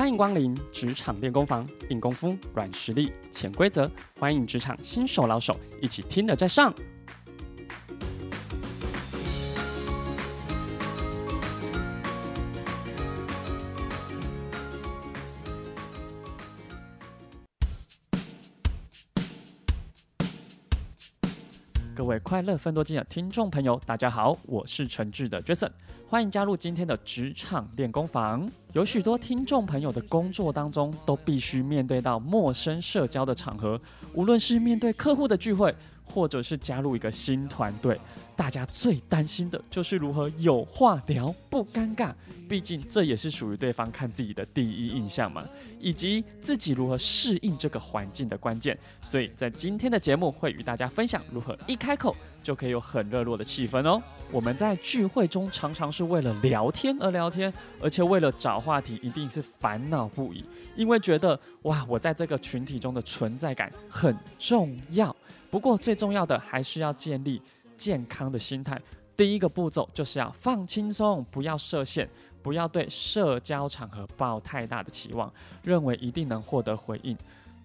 欢迎光临职场练功房，硬功夫、软实力、潜规则，欢迎职场新手老手一起听了再上。各位快乐分多金的听众朋友，大家好，我是诚挚的 Jason，欢迎加入今天的职场练功房。有许多听众朋友的工作当中，都必须面对到陌生社交的场合，无论是面对客户的聚会，或者是加入一个新团队，大家最担心的就是如何有话聊不尴尬，毕竟这也是属于对方看自己的第一印象嘛，以及自己如何适应这个环境的关键。所以在今天的节目会与大家分享如何一开口就可以有很热络的气氛哦。我们在聚会中常常是为了聊天而聊天，而且为了找话题一定是烦恼不已，因为觉得哇，我在这个群体中的存在感很重要。不过最重要的还是要建立健康的心态。第一个步骤就是要放轻松，不要设限，不要对社交场合抱太大的期望，认为一定能获得回应。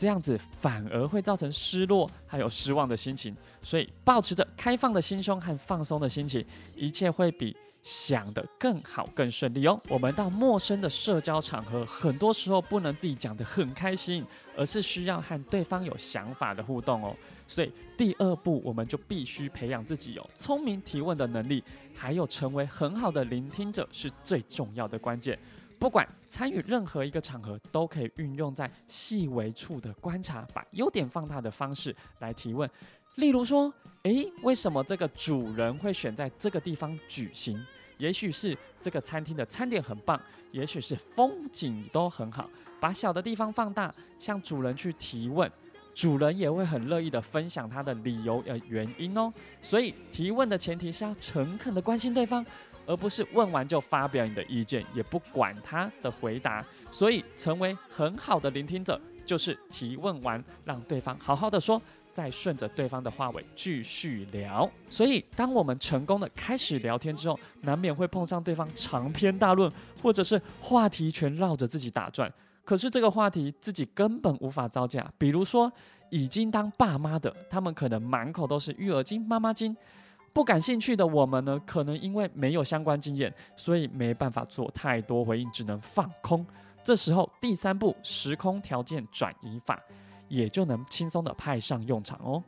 这样子反而会造成失落还有失望的心情，所以保持着开放的心胸和放松的心情，一切会比想的更好更顺利哦。我们到陌生的社交场合，很多时候不能自己讲得很开心，而是需要和对方有想法的互动哦。所以第二步，我们就必须培养自己有聪明提问的能力，还有成为很好的聆听者是最重要的关键。不管参与任何一个场合，都可以运用在细微处的观察，把优点放大的方式来提问。例如说，诶，为什么这个主人会选在这个地方举行？也许是这个餐厅的餐点很棒，也许是风景都很好。把小的地方放大，向主人去提问，主人也会很乐意的分享他的理由呃原因哦。所以提问的前提是要诚恳的关心对方。而不是问完就发表你的意见，也不管他的回答。所以，成为很好的聆听者，就是提问完，让对方好好的说，再顺着对方的话尾继续聊。所以，当我们成功的开始聊天之后，难免会碰上对方长篇大论，或者是话题全绕着自己打转。可是这个话题自己根本无法招架。比如说，已经当爸妈的，他们可能满口都是育儿经、妈妈经。不感兴趣的我们呢，可能因为没有相关经验，所以没办法做太多回应，只能放空。这时候，第三步时空条件转移法也就能轻松的派上用场哦。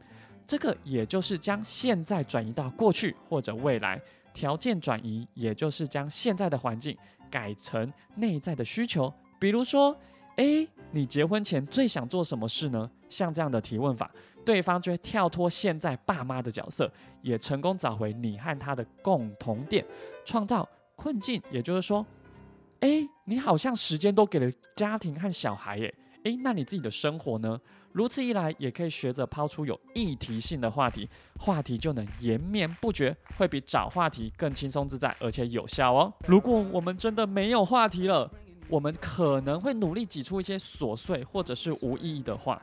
这个也就是将现在转移到过去或者未来，条件转移也就是将现在的环境改成内在的需求。比如说，诶，你结婚前最想做什么事呢？像这样的提问法。对方就会跳脱现在爸妈的角色，也成功找回你和他的共同点，创造困境。也就是说，哎，你好像时间都给了家庭和小孩耶，哎，那你自己的生活呢？如此一来，也可以学着抛出有议题性的话题，话题就能延绵不绝，会比找话题更轻松自在，而且有效哦。如果我们真的没有话题了，我们可能会努力挤出一些琐碎或者是无意义的话。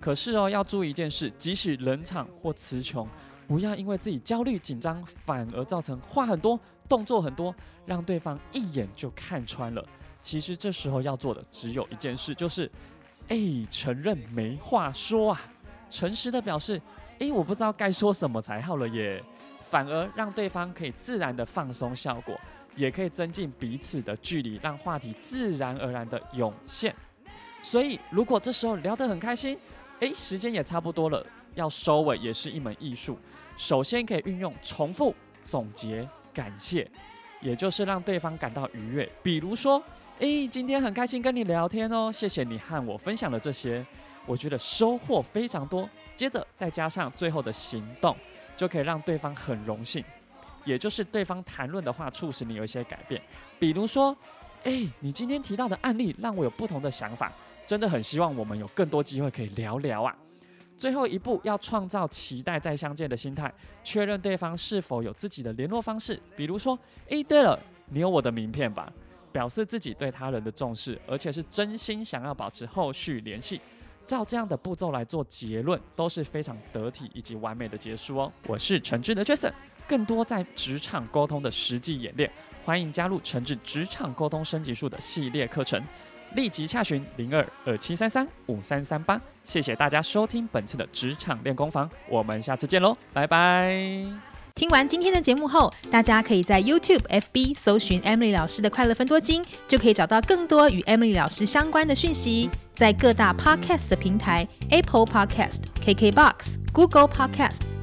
可是哦，要注意一件事，即使冷场或词穷，不要因为自己焦虑紧张，反而造成话很多、动作很多，让对方一眼就看穿了。其实这时候要做的只有一件事，就是，哎，承认没话说啊，诚实的表示，哎，我不知道该说什么才好了耶，反而让对方可以自然的放松效果，也可以增进彼此的距离，让话题自然而然的涌现。所以，如果这时候聊得很开心，诶，时间也差不多了，要收尾也是一门艺术。首先可以运用重复、总结、感谢，也就是让对方感到愉悦。比如说，诶，今天很开心跟你聊天哦，谢谢你和我分享了这些，我觉得收获非常多。接着再加上最后的行动，就可以让对方很荣幸，也就是对方谈论的话促使你有一些改变。比如说，诶，你今天提到的案例让我有不同的想法。真的很希望我们有更多机会可以聊聊啊！最后一步要创造期待再相见的心态，确认对方是否有自己的联络方式，比如说，诶，对了，你有我的名片吧？表示自己对他人的重视，而且是真心想要保持后续联系。照这样的步骤来做结论，都是非常得体以及完美的结束哦。我是诚挚的 Jason，更多在职场沟通的实际演练，欢迎加入诚挚职场沟通升级术的系列课程。立即洽询零二二七三三五三三八。谢谢大家收听本次的职场练功房，我们下次见喽，拜拜。听完今天的节目后，大家可以在 YouTube、FB 搜寻 Emily 老师的快乐分多金，就可以找到更多与 Emily 老师相关的讯息。在各大 Podcast 的平台，Apple Podcast、KKBox、Google Podcast、